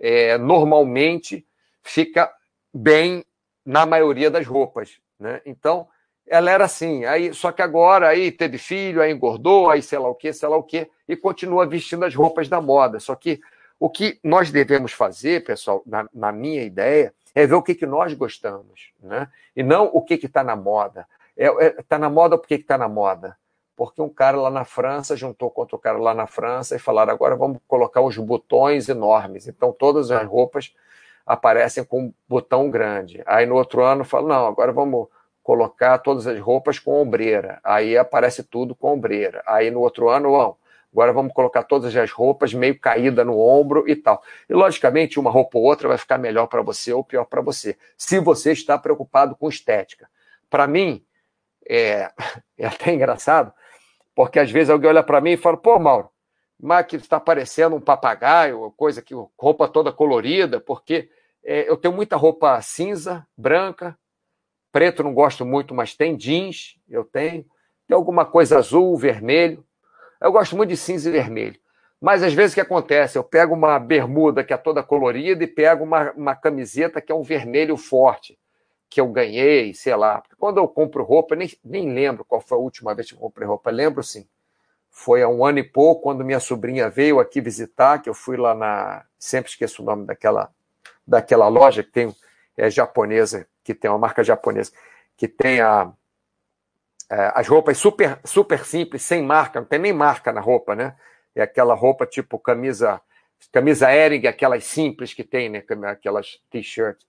é, normalmente fica bem na maioria das roupas. né? Então, ela era assim. Aí, só que agora aí teve filho, aí engordou, aí sei lá o que, sei lá o que, e continua vestindo as roupas da moda. Só que o que nós devemos fazer, pessoal, na, na minha ideia, é ver o que, que nós gostamos, né? E não o que está na moda. Está é, é, tá na moda por que está na moda? Porque um cara lá na França juntou com outro cara lá na França e falaram: agora vamos colocar uns botões enormes. Então todas as roupas aparecem com um botão grande. Aí no outro ano falam: não, agora vamos colocar todas as roupas com ombreira. Aí aparece tudo com ombreira. Aí no outro ano, não, agora vamos colocar todas as roupas meio caída no ombro e tal. E logicamente, uma roupa ou outra vai ficar melhor para você ou pior para você, se você está preocupado com estética. Para mim, é, é até engraçado, porque às vezes alguém olha para mim e fala: pô, Mauro, mas que está parecendo um papagaio, coisa que roupa toda colorida, porque é, eu tenho muita roupa cinza, branca, preto não gosto muito, mas tem jeans, eu tenho, tem alguma coisa azul, vermelho. Eu gosto muito de cinza e vermelho. Mas às vezes o que acontece? Eu pego uma bermuda que é toda colorida e pego uma, uma camiseta que é um vermelho forte que eu ganhei, sei lá. Porque quando eu compro roupa, nem, nem lembro qual foi a última vez que eu comprei roupa. Lembro sim. Foi há um ano e pouco, quando minha sobrinha veio aqui visitar, que eu fui lá na. Sempre esqueço o nome daquela, daquela loja que tem é japonesa, que tem uma marca japonesa, que tem a, é, as roupas super, super simples, sem marca, não tem nem marca na roupa, né? É aquela roupa tipo camisa camisa Ering, aquelas simples que tem, né? Aquelas t-shirts.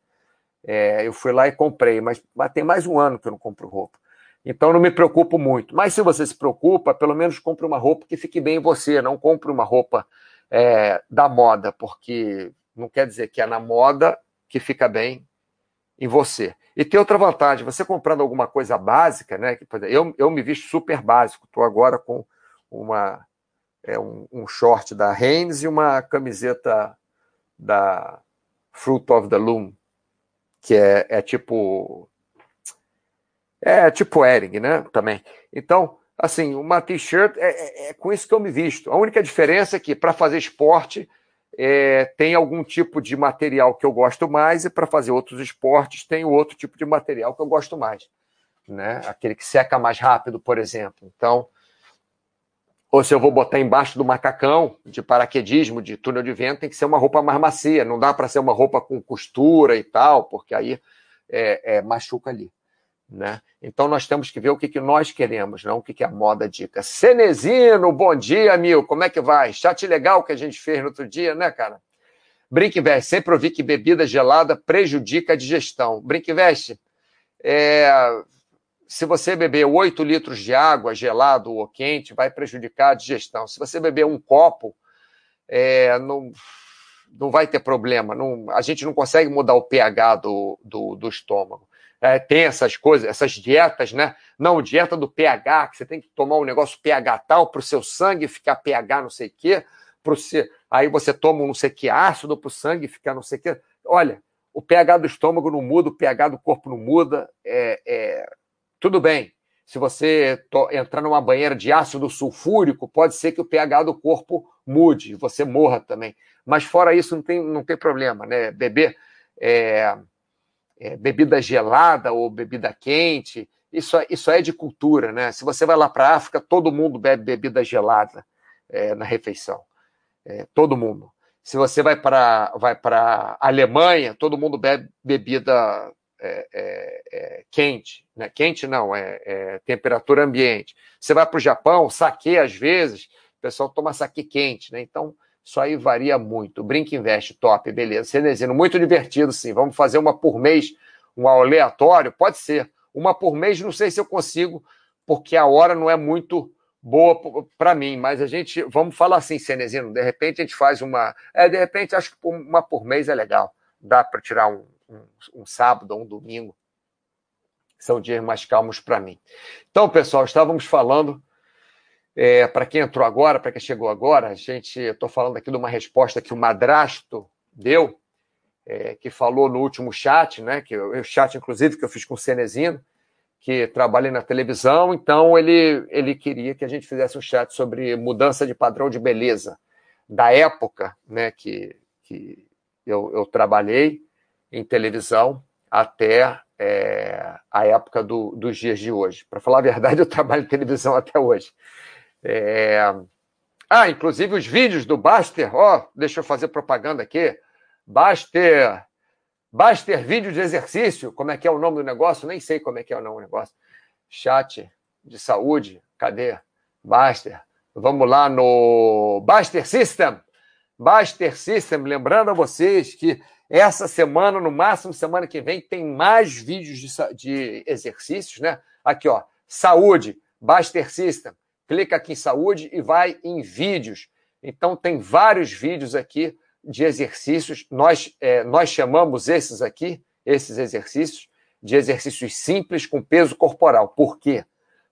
É, eu fui lá e comprei, mas, mas tem mais um ano que eu não compro roupa. Então não me preocupo muito. Mas se você se preocupa, pelo menos compre uma roupa que fique bem em você. Não compre uma roupa é, da moda, porque não quer dizer que é na moda que fica bem em você. E tem outra vantagem, você comprando alguma coisa básica, né? Que, eu, eu me visto super básico, estou agora com uma, é, um, um short da Hanes e uma camiseta da Fruit of the Loom, que é, é tipo. É tipo Ering, né? Também. Então, assim, uma t-shirt é, é, é, com isso que eu me visto. A única diferença é que para fazer esporte é, tem algum tipo de material que eu gosto mais e para fazer outros esportes tem outro tipo de material que eu gosto mais, né? Aquele que seca mais rápido, por exemplo. Então, ou se eu vou botar embaixo do macacão de paraquedismo, de túnel de vento, tem que ser uma roupa mais macia. Não dá para ser uma roupa com costura e tal, porque aí é, é, machuca ali. Né? Então nós temos que ver o que, que nós queremos, não o que, que a moda dica. Cenezino, bom dia, Mil. Como é que vai? Chat legal que a gente fez no outro dia, né, cara? Brinquivest, sempre ouvi que bebida gelada prejudica a digestão. Brinquivest, é, se você beber 8 litros de água, gelado ou quente, vai prejudicar a digestão. Se você beber um copo, é, não, não vai ter problema. Não, a gente não consegue mudar o pH do, do, do estômago. É, tem essas coisas, essas dietas, né? Não, dieta do pH, que você tem que tomar um negócio pH tal para o seu sangue ficar pH não sei o quê, pro você, aí você toma um não sei que ácido para o sangue ficar não sei o quê. Olha, o pH do estômago não muda, o pH do corpo não muda, é, é tudo bem. Se você entrar numa banheira de ácido sulfúrico, pode ser que o pH do corpo mude, você morra também. Mas fora isso, não tem, não tem problema, né? Beber é, é, bebida gelada ou bebida quente, isso, é, isso é de cultura, né? Se você vai lá para a África, todo mundo bebe bebida gelada é, na refeição. É, todo mundo. Se você vai para vai a Alemanha, todo mundo bebe bebida é, é, é, quente, né? quente não, é, é temperatura ambiente. Você vai para o Japão, saque às vezes, o pessoal toma saque quente, né? Então, isso aí varia muito. Brinca Investe, top, beleza. Cenezino, muito divertido, sim. Vamos fazer uma por mês, um aleatório? Pode ser. Uma por mês, não sei se eu consigo, porque a hora não é muito boa para mim, mas a gente, vamos falar assim, Cenezino, de repente a gente faz uma. É, de repente acho que uma por mês é legal. Dá para tirar um, um, um sábado ou um domingo. São dias mais calmos para mim. Então, pessoal, estávamos falando. É, para quem entrou agora, para quem chegou agora, a gente, estou falando aqui de uma resposta que o Madrasto deu, é, que falou no último chat, né? Que o chat, inclusive, que eu fiz com o Cenezino, que trabalha na televisão, então ele, ele queria que a gente fizesse um chat sobre mudança de padrão de beleza da época, né? Que, que eu, eu trabalhei em televisão até é, a época do, dos dias de hoje. Para falar a verdade, eu trabalho em televisão até hoje. É... Ah, inclusive os vídeos do Baster, ó, oh, deixa eu fazer propaganda aqui. Baster, Baster vídeo de exercício, como é que é o nome do negócio? Nem sei como é que é o nome do negócio. Chat de saúde, cadê? Baster. Vamos lá no Baster System. Baster System, lembrando a vocês que essa semana, no máximo semana que vem, tem mais vídeos de, de exercícios, né? Aqui, ó, saúde, Baster System clica aqui em saúde e vai em vídeos. Então, tem vários vídeos aqui de exercícios. Nós, é, nós chamamos esses aqui, esses exercícios, de exercícios simples com peso corporal. Por quê?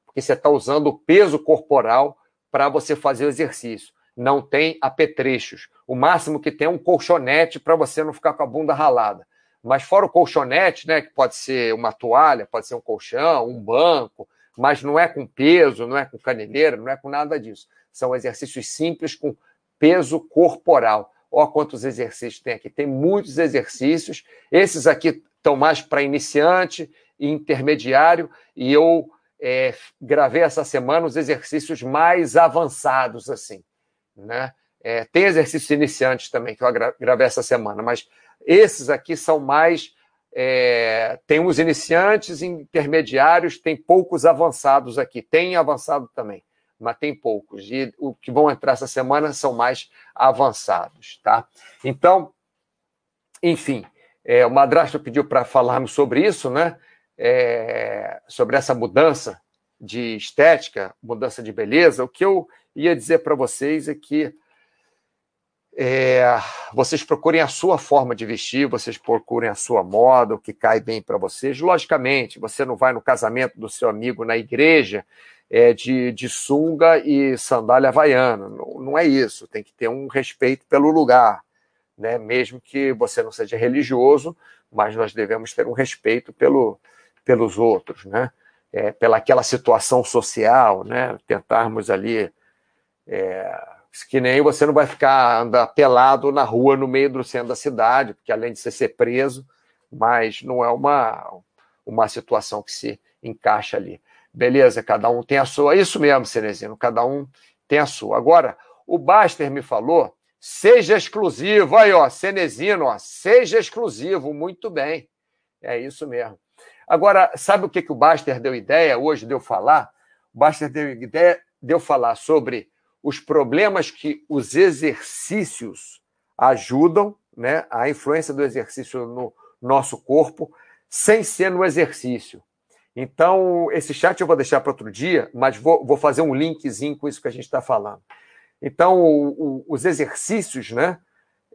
Porque você está usando o peso corporal para você fazer o exercício. Não tem apetrechos. O máximo que tem é um colchonete para você não ficar com a bunda ralada. Mas fora o colchonete, né, que pode ser uma toalha, pode ser um colchão, um banco, mas não é com peso, não é com caneleira, não é com nada disso. São exercícios simples com peso corporal. Olha quantos exercícios tem aqui. Tem muitos exercícios. Esses aqui estão mais para iniciante e intermediário, e eu é, gravei essa semana os exercícios mais avançados, assim. Né? É, tem exercícios iniciantes também que eu gravei essa semana, mas esses aqui são mais é, tem os iniciantes, intermediários, tem poucos avançados aqui. Tem avançado também, mas tem poucos. E o que vão entrar essa semana são mais avançados, tá? Então, enfim, é, o madrasto pediu para falarmos sobre isso, né? É, sobre essa mudança de estética, mudança de beleza. O que eu ia dizer para vocês é que é, vocês procurem a sua forma de vestir, vocês procurem a sua moda, o que cai bem para vocês. Logicamente, você não vai no casamento do seu amigo na igreja é, de, de sunga e sandália havaiana. Não, não é isso. Tem que ter um respeito pelo lugar, né? mesmo que você não seja religioso, mas nós devemos ter um respeito pelo, pelos outros, né? É, pela aquela situação social, né? tentarmos ali. É, que nem você não vai ficar andar pelado na rua no meio do centro da cidade, porque além de você ser preso, mas não é uma, uma situação que se encaixa ali. Beleza, cada um tem a sua. Isso mesmo, Cenezino, cada um tem a sua. Agora, o Baster me falou, seja exclusivo. Aí, ó, Cenezino, ó, seja exclusivo, muito bem. É isso mesmo. Agora, sabe o que, que o Baster deu ideia hoje de eu falar? O Baster deu ideia de eu falar sobre os problemas que os exercícios ajudam, né, a influência do exercício no nosso corpo, sem ser no exercício. Então, esse chat eu vou deixar para outro dia, mas vou, vou, fazer um linkzinho com isso que a gente está falando. Então, o, o, os exercícios, né?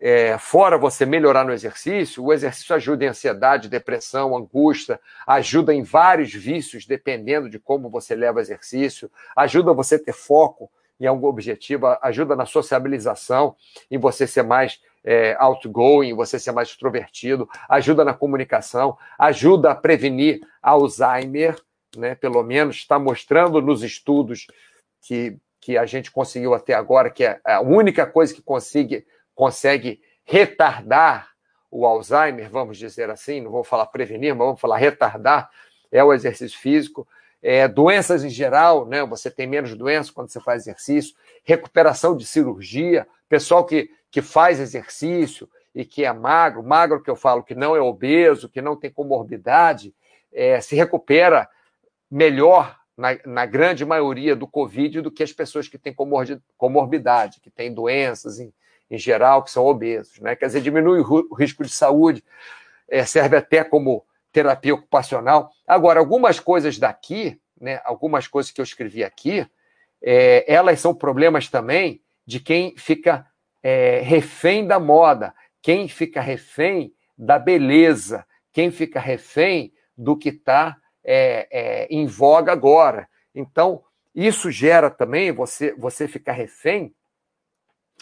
É, fora você melhorar no exercício, o exercício ajuda em ansiedade, depressão, angústia, ajuda em vários vícios, dependendo de como você leva o exercício, ajuda você a ter foco em algum objetivo, ajuda na sociabilização, em você ser mais é, outgoing, você ser mais extrovertido, ajuda na comunicação, ajuda a prevenir Alzheimer, né? Pelo menos está mostrando nos estudos que, que a gente conseguiu até agora, que é a única coisa que consegue, consegue retardar o Alzheimer, vamos dizer assim, não vou falar prevenir, mas vamos falar retardar, é o exercício físico. É, doenças em geral, né? Você tem menos doenças quando você faz exercício, recuperação de cirurgia, pessoal que, que faz exercício e que é magro, magro que eu falo que não é obeso, que não tem comorbidade, é, se recupera melhor na, na, grande maioria do Covid do que as pessoas que têm comorbidade, que têm doenças em, em geral, que são obesos. Né? Quer dizer, diminui o risco de saúde, é, serve até como terapia ocupacional. Agora, algumas coisas daqui, né, algumas coisas que eu escrevi aqui, é, elas são problemas também de quem fica é, refém da moda, quem fica refém da beleza, quem fica refém do que está é, é, em voga agora. Então, isso gera também você, você ficar refém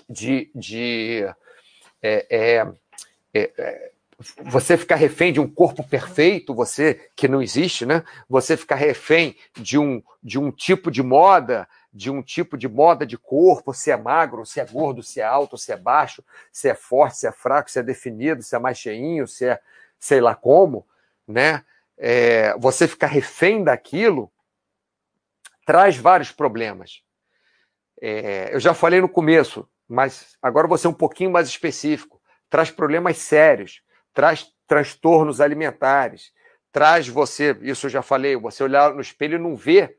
de, de é, é, é você ficar refém de um corpo perfeito, você que não existe, né? Você ficar refém de um, de um tipo de moda, de um tipo de moda de corpo, se é magro, se é gordo, se é alto, se é baixo, se é forte, se é fraco, se é definido, se é mais cheinho, se é sei lá como, né? é, você ficar refém daquilo traz vários problemas. É, eu já falei no começo, mas agora vou ser um pouquinho mais específico. Traz problemas sérios, traz transtornos alimentares, traz você, isso eu já falei, você olhar no espelho e não ver,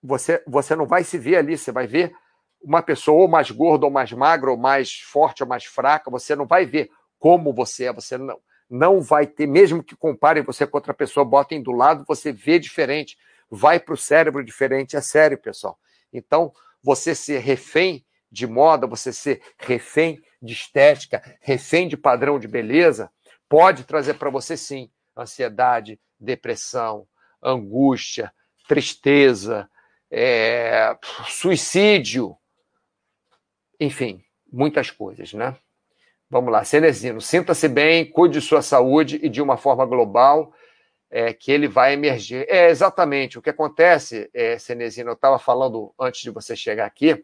você, você não vai se ver ali, você vai ver uma pessoa ou mais gorda ou mais magra, ou mais forte ou mais fraca, você não vai ver como você é, você não, não vai ter, mesmo que comparem você com outra pessoa, botem do lado, você vê diferente, vai para o cérebro diferente, é sério, pessoal. Então, você ser refém de moda, você ser refém de estética, refém de padrão de beleza, pode trazer para você sim ansiedade, depressão, angústia, tristeza, é, suicídio, enfim, muitas coisas, né? Vamos lá, Cenezino, sinta-se bem, cuide de sua saúde e de uma forma global é, que ele vai emergir. É exatamente o que acontece, é, Cenezino. Eu estava falando antes de você chegar aqui,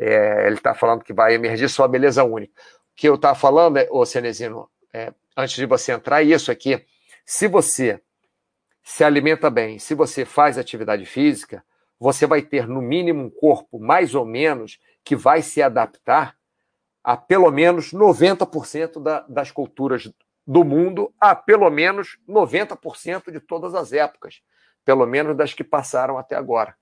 é, ele está falando que vai emergir sua beleza única. O que eu estava falando, é, ô Cenezino, é, antes de você entrar, isso aqui. Se você se alimenta bem, se você faz atividade física, você vai ter, no mínimo, um corpo mais ou menos que vai se adaptar a pelo menos 90% da, das culturas do mundo, a pelo menos 90% de todas as épocas, pelo menos das que passaram até agora,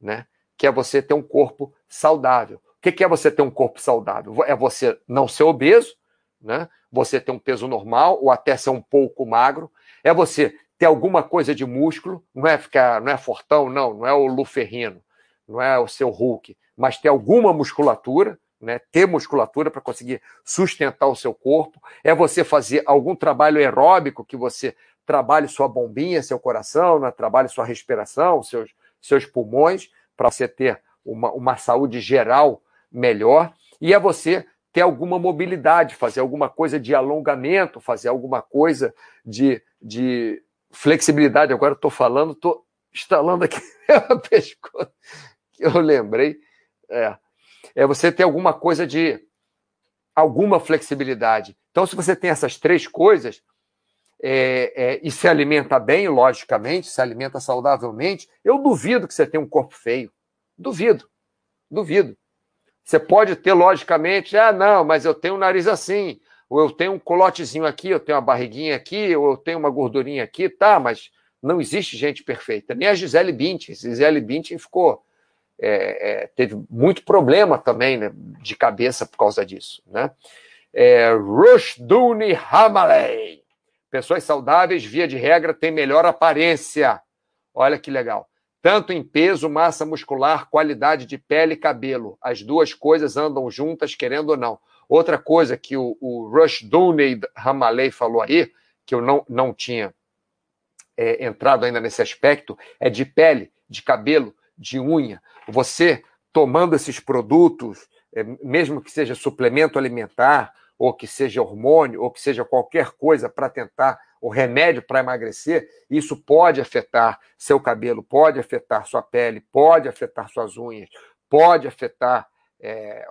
né? Que é você ter um corpo saudável. O que é você ter um corpo saudável? É você não ser obeso, né? Você ter um peso normal ou até ser um pouco magro. É você ter alguma coisa de músculo, não é ficar, não é fortão, não, não é o Luferrino, não é o seu Hulk, mas ter alguma musculatura, né, ter musculatura para conseguir sustentar o seu corpo, é você fazer algum trabalho aeróbico que você trabalhe sua bombinha, seu coração, né, trabalhe sua respiração, seus, seus pulmões, para você ter uma, uma saúde geral melhor, e é você ter alguma mobilidade, fazer alguma coisa de alongamento, fazer alguma coisa de, de flexibilidade. Agora estou falando, estou instalando aqui a pescoço, que eu lembrei. É, é você ter alguma coisa de alguma flexibilidade. Então, se você tem essas três coisas é, é, e se alimenta bem, logicamente, se alimenta saudavelmente, eu duvido que você tenha um corpo feio. Duvido. Duvido. Você pode ter, logicamente, ah, não, mas eu tenho um nariz assim, ou eu tenho um colotezinho aqui, eu tenho uma barriguinha aqui, ou eu tenho uma gordurinha aqui, tá, mas não existe gente perfeita. Nem a Gisele Bündchen. Gisele Bündchen ficou é, é, teve muito problema também né, de cabeça por causa disso. Né? É, Rushduni Hamaley. Pessoas saudáveis, via de regra, têm melhor aparência. Olha que legal. Tanto em peso, massa muscular, qualidade de pele e cabelo. As duas coisas andam juntas, querendo ou não. Outra coisa que o, o Rushduni Hamaley falou aí, que eu não, não tinha é, entrado ainda nesse aspecto, é de pele, de cabelo, de unha. Você tomando esses produtos, é, mesmo que seja suplemento alimentar, ou que seja hormônio, ou que seja qualquer coisa para tentar, o remédio para emagrecer, isso pode afetar seu cabelo, pode afetar sua pele, pode afetar suas unhas, pode afetar, é,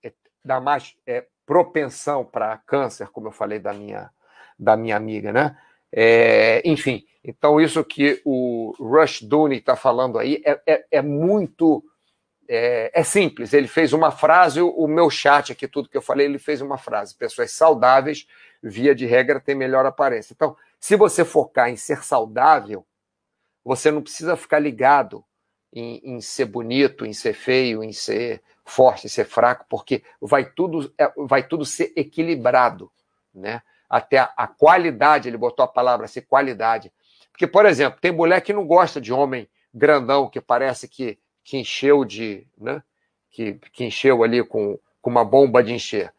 é, dar mais é, propensão para câncer, como eu falei da minha, da minha amiga, né? É, enfim, então isso que o Rush Dooney está falando aí é, é, é muito é, é, simples. Ele fez uma frase, o meu chat aqui, tudo que eu falei, ele fez uma frase. Pessoas saudáveis, via de regra, têm melhor aparência. Então, se você focar em ser saudável, você não precisa ficar ligado em, em ser bonito, em ser feio, em ser forte, em ser fraco, porque vai tudo, é, vai tudo ser equilibrado, né? até a, a qualidade, ele botou a palavra assim, qualidade. Porque, por exemplo, tem mulher que não gosta de homem grandão, que parece que, que encheu de. Né? Que, que encheu ali com, com uma bomba de encher.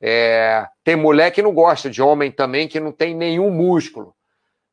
É, tem mulher que não gosta de homem também que não tem nenhum músculo.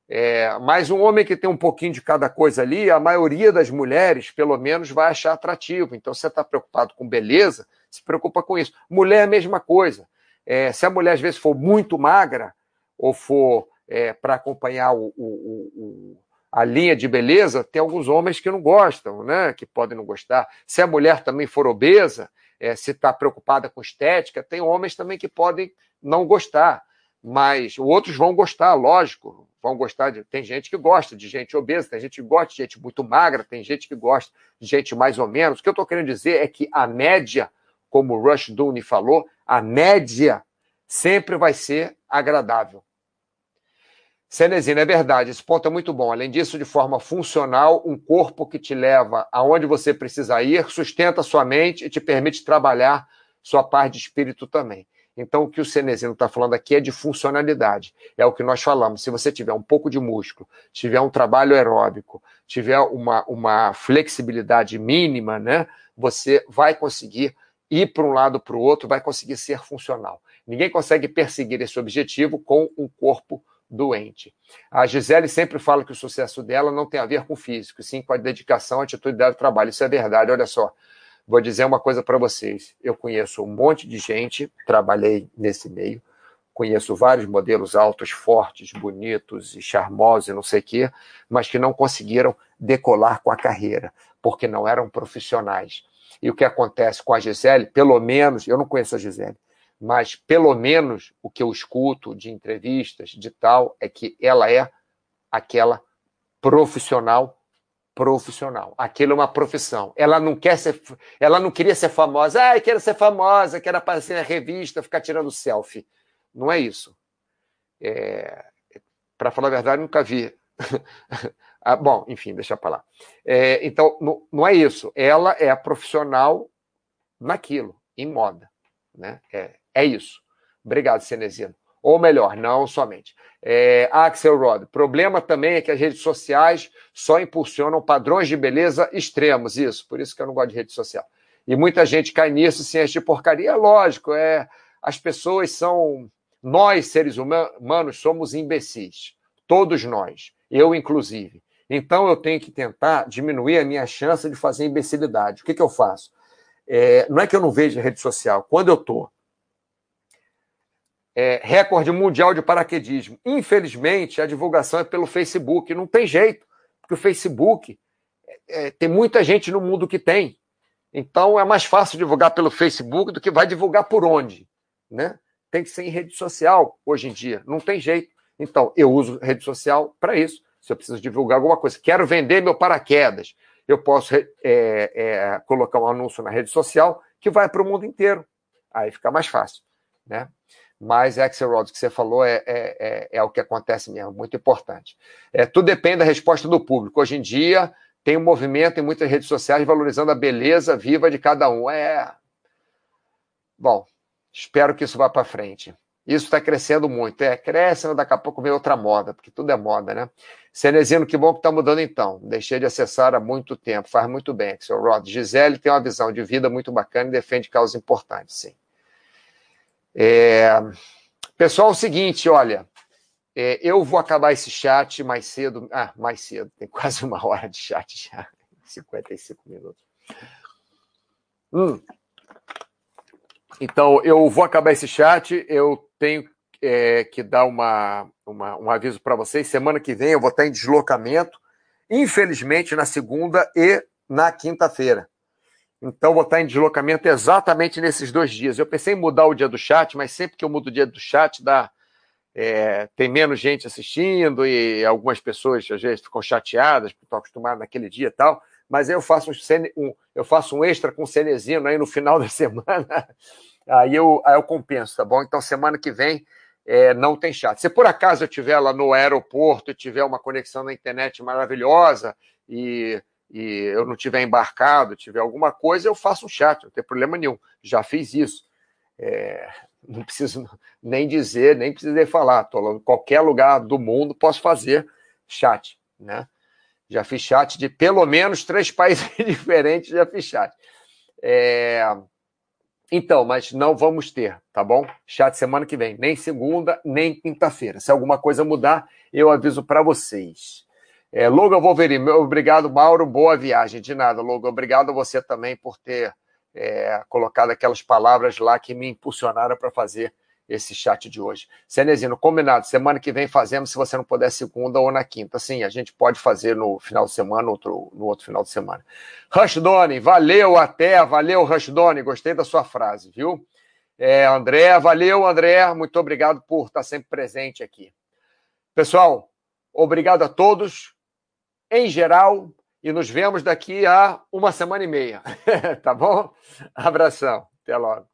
É, mas um homem que tem um pouquinho de cada coisa ali, a maioria das mulheres, pelo menos, vai achar atrativo. Então, você está preocupado com beleza, se preocupa com isso. Mulher é a mesma coisa. É, se a mulher às vezes for muito magra ou for é, para acompanhar o, o, o, a linha de beleza, tem alguns homens que não gostam, né? Que podem não gostar. Se a mulher também for obesa, é, se está preocupada com estética, tem homens também que podem não gostar. mas outros vão gostar, lógico, vão gostar de. Tem gente que gosta de gente obesa, tem gente que gosta de gente muito magra, tem gente que gosta de gente mais ou menos. O que eu estou querendo dizer é que a média, como o Rush Dooney falou, a média sempre vai ser agradável. Cenezina, é verdade, esse ponto é muito bom. Além disso, de forma funcional, um corpo que te leva aonde você precisa ir, sustenta sua mente e te permite trabalhar sua parte de espírito também. Então, o que o Cenezino está falando aqui é de funcionalidade. É o que nós falamos. Se você tiver um pouco de músculo, tiver um trabalho aeróbico, tiver uma, uma flexibilidade mínima, né, você vai conseguir ir para um lado para o outro, vai conseguir ser funcional. Ninguém consegue perseguir esse objetivo com um corpo doente. A Gisele sempre fala que o sucesso dela não tem a ver com o físico, sim com a dedicação, a atitude dela do trabalho. Isso é verdade, olha só. Vou dizer uma coisa para vocês. Eu conheço um monte de gente, trabalhei nesse meio, conheço vários modelos altos, fortes, bonitos e charmosos e não sei o quê, mas que não conseguiram decolar com a carreira, porque não eram profissionais. E o que acontece com a Gisele, pelo menos, eu não conheço a Gisele, mas pelo menos o que eu escuto de entrevistas, de tal, é que ela é aquela profissional profissional. Aquilo é uma profissão. Ela não quer ser, ela não queria ser famosa. Ah, eu quero ser famosa, quero aparecer na revista, ficar tirando selfie. Não é isso. É, Para falar a verdade, nunca vi. ah, bom, enfim, deixa para lá. É, então, não, não é isso. Ela é profissional naquilo, em moda. Né? É, é isso. Obrigado, Cenezino. Ou melhor, não somente. É, Axel Rod, problema também é que as redes sociais só impulsionam padrões de beleza extremos, isso, por isso que eu não gosto de rede social. E muita gente cai nisso sem assistir porcaria. É lógico, é, as pessoas são. Nós, seres humanos, somos imbecis. Todos nós. Eu, inclusive. Então, eu tenho que tentar diminuir a minha chance de fazer imbecilidade. O que, que eu faço? É, não é que eu não vejo rede social. Quando eu estou é, recorde mundial de paraquedismo. Infelizmente, a divulgação é pelo Facebook. Não tem jeito, porque o Facebook é, é, tem muita gente no mundo que tem. Então é mais fácil divulgar pelo Facebook do que vai divulgar por onde, né? Tem que ser em rede social hoje em dia. Não tem jeito. Então eu uso rede social para isso. Se eu preciso divulgar alguma coisa, quero vender meu paraquedas, eu posso é, é, colocar um anúncio na rede social que vai para o mundo inteiro. Aí fica mais fácil, né? Mas Axelrod, que você falou, é, é, é, é, o que acontece mesmo, muito importante. É, tudo depende da resposta do público. Hoje em dia, tem um movimento em muitas redes sociais valorizando a beleza viva de cada um. É. Bom, espero que isso vá para frente. Isso está crescendo muito. É, cresce, mas daqui a pouco vem outra moda, porque tudo é moda, né? Cenezino, que bom que está mudando então. Deixei de acessar há muito tempo. Faz muito bem, Axel Rod. Gisele tem uma visão de vida muito bacana e defende causas importantes, sim. É... Pessoal, é o seguinte, olha, é, eu vou acabar esse chat mais cedo. Ah, mais cedo, tem quase uma hora de chat já, 55 minutos. Hum. Então, eu vou acabar esse chat, eu tenho é, que dar uma, uma um aviso para vocês. Semana que vem eu vou estar em deslocamento, infelizmente na segunda e na quinta-feira. Então, vou estar em deslocamento exatamente nesses dois dias. Eu pensei em mudar o dia do chat, mas sempre que eu mudo o dia do chat, dá, é, tem menos gente assistindo e algumas pessoas às vezes ficam chateadas, porque estão acostumadas naquele dia e tal. Mas aí eu faço um, um, eu faço um extra com Cenezino aí no final da semana. Aí eu, aí eu compenso, tá bom? Então, semana que vem é, não tem chat. Se por acaso eu estiver lá no aeroporto e tiver uma conexão na internet maravilhosa e e eu não tiver embarcado, tiver alguma coisa, eu faço um chat, não tem problema nenhum. Já fiz isso. É, não preciso nem dizer, nem precisei falar. Estou em qualquer lugar do mundo, posso fazer chat. Né? Já fiz chat de pelo menos três países diferentes, já fiz chat. É, então, mas não vamos ter, tá bom? Chat semana que vem, nem segunda, nem quinta-feira. Se alguma coisa mudar, eu aviso para vocês. É, Logan Wolverine, obrigado, Mauro. Boa viagem. De nada, Logan. Obrigado a você também por ter é, colocado aquelas palavras lá que me impulsionaram para fazer esse chat de hoje. Cenezino, combinado. Semana que vem fazemos, se você não puder, segunda ou na quinta. Sim, a gente pode fazer no final de semana, outro, no outro final de semana. Rushdoni, valeu até, valeu, Rushdoni. Gostei da sua frase, viu? É, André, valeu, André. Muito obrigado por estar sempre presente aqui. Pessoal, obrigado a todos, em geral, e nos vemos daqui a uma semana e meia. tá bom? Abração. Até logo.